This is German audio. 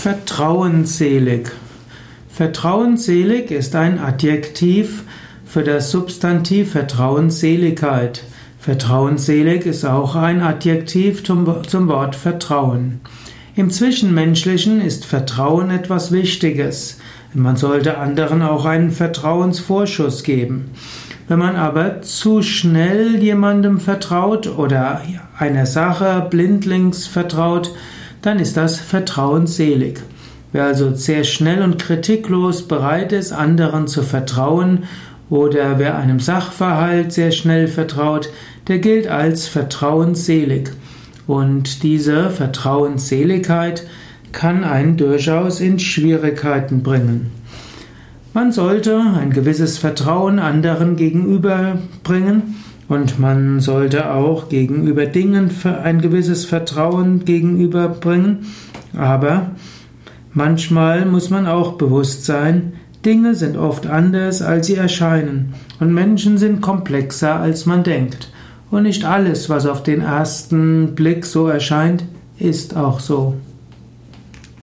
Vertrauensselig. Vertrauensselig ist ein Adjektiv für das Substantiv Vertrauensseligkeit. Vertrauensselig ist auch ein Adjektiv zum, Wort Vertrauen. Im Zwischenmenschlichen ist Vertrauen etwas Wichtiges. Man sollte anderen auch einen Vertrauensvorschuss geben. Wenn man aber zu schnell jemandem vertraut oder einer Sache blindlings vertraut, dann ist das vertrauensselig. Wer also sehr schnell und kritiklos bereit ist, anderen zu vertrauen, oder wer einem Sachverhalt sehr schnell vertraut, der gilt als vertrauensselig. Und diese Vertrauensseligkeit kann einen durchaus in Schwierigkeiten bringen. Man sollte ein gewisses Vertrauen anderen gegenüberbringen und man sollte auch gegenüber Dingen ein gewisses Vertrauen gegenüberbringen, aber manchmal muss man auch bewusst sein, Dinge sind oft anders, als sie erscheinen, und Menschen sind komplexer, als man denkt. Und nicht alles, was auf den ersten Blick so erscheint, ist auch so.